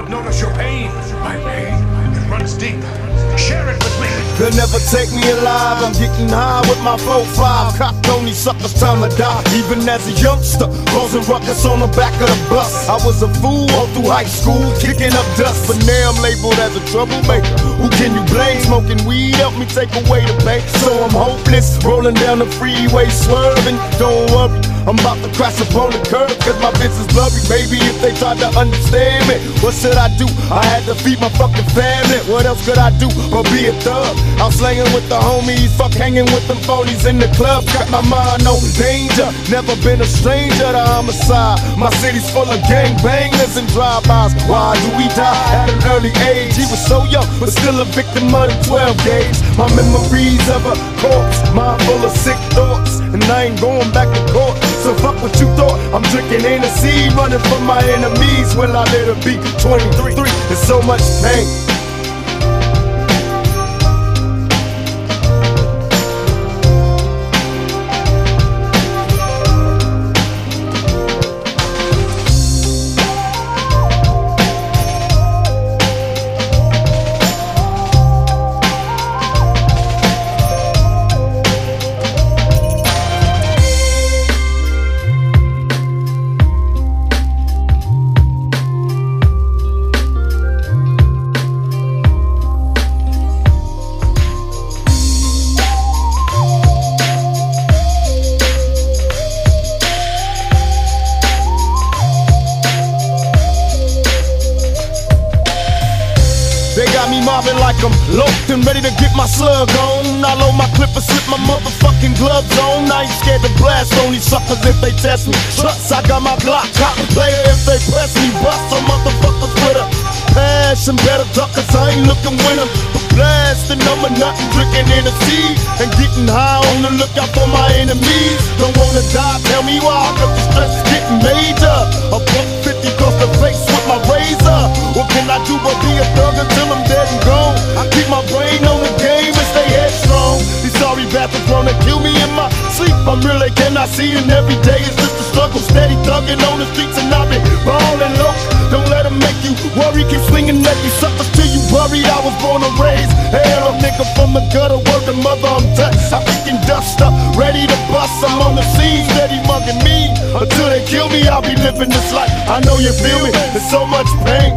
but notice your pain. My pain, runs deep. Share it with me. They'll never take me alive. I'm getting high with my 4-5. Cocked on these suckers, time to die. Even as a youngster, causing ruckus on the back of the bus. I was a fool all through high school, kicking up dust. But now I'm labeled as a troublemaker. Who can you blame? Smoking weed help me take away the pain. So I'm hopeless, rolling down the freeway, swerving. Don't worry. I'm about to crash upon the curb cause my business blurry. Maybe if they tried to understand me, what should I do? I had to feed my fucking family. What else could I do but be a thug? I'm slanging with the homies, fuck hanging with them phonies in the club. Got my mind on danger. Never been a stranger to homicide. My city's full of gangbangers and drive-bys. Why do we die at an early age? He was so young, but still a victim of the 12 gauge. My memories of a corpse, mind full of sick thoughts, and I ain't going back to court. So fuck what you thought. I'm drinking Hennessy, running from my enemies. Will I let it be 23? There's so much pain. Got me mobbing like I'm locked and ready to get my slug on. I load my clip and slip my motherfucking gloves on. I ain't scared to blast on these suckers if they test me. Trust, I got my Glock, cop player if they press me. Bust some motherfuckers with a passion. Better duck cause I ain't looking winner. Blasting, I'm nothing, drinking Hennessy and getting high on the lookout for my enemies. Don't wanna die, tell me why, cause the stress is getting major. A buck 50 across the face with my razor. What can I do but be I'm really cannot see and every day is just a struggle. Steady thugging on the streets and I've been ballin' low. Don't let them make you worry. Keep swinging at these suckers till you worried. I was born and raised. Hell, a nigga from the gutter, working mother, I'm touched. I'm picking dust up, ready to bust. I'm on the scene, steady mugging me. Until they kill me, I'll be living this life. I know you feel me. There's so much pain.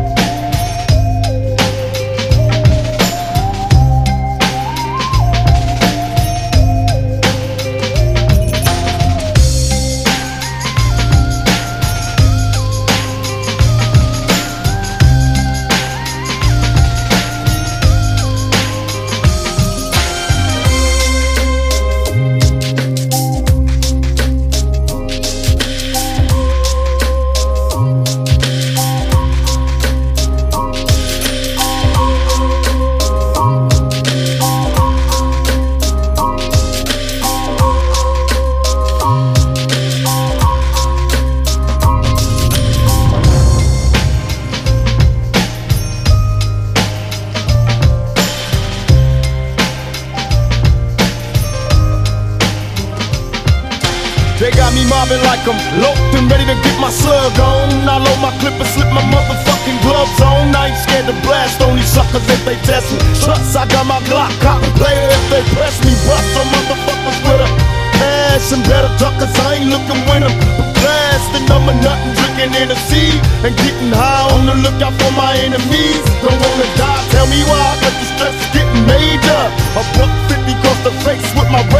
They got me mobbing like I'm locked and ready to get my slug on. I load my clip and slip my motherfucking gloves on. I ain't scared to blast on these suckers if they test me. Trust, I got my Glock, a player if they press me. Bust some motherfuckers with a passion. Better duck cause I ain't looking winner. Blasting, I'm a nothing, drinking Hennessy and getting high on the lookout for my enemies. Don't wanna die, tell me why, cause the stress is getting major. A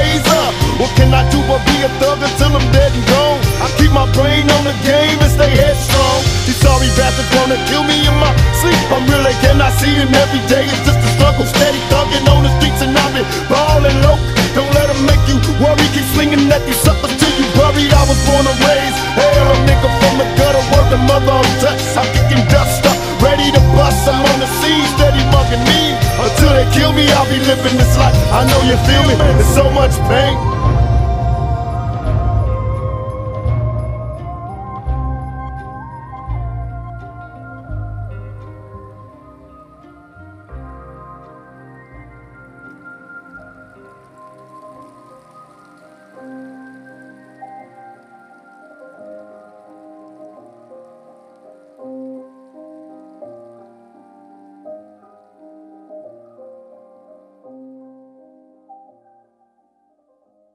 my razor. What can I do but be a thug until I'm dead and gone? I keep my brain on the game and stay headstrong. These sorry bastards wanna kill me in my sleep. I'm really cannot see and every day it's just a struggle. Steady thugging on the streets and I've been ballin' low. I know you feel me. There's so much pain.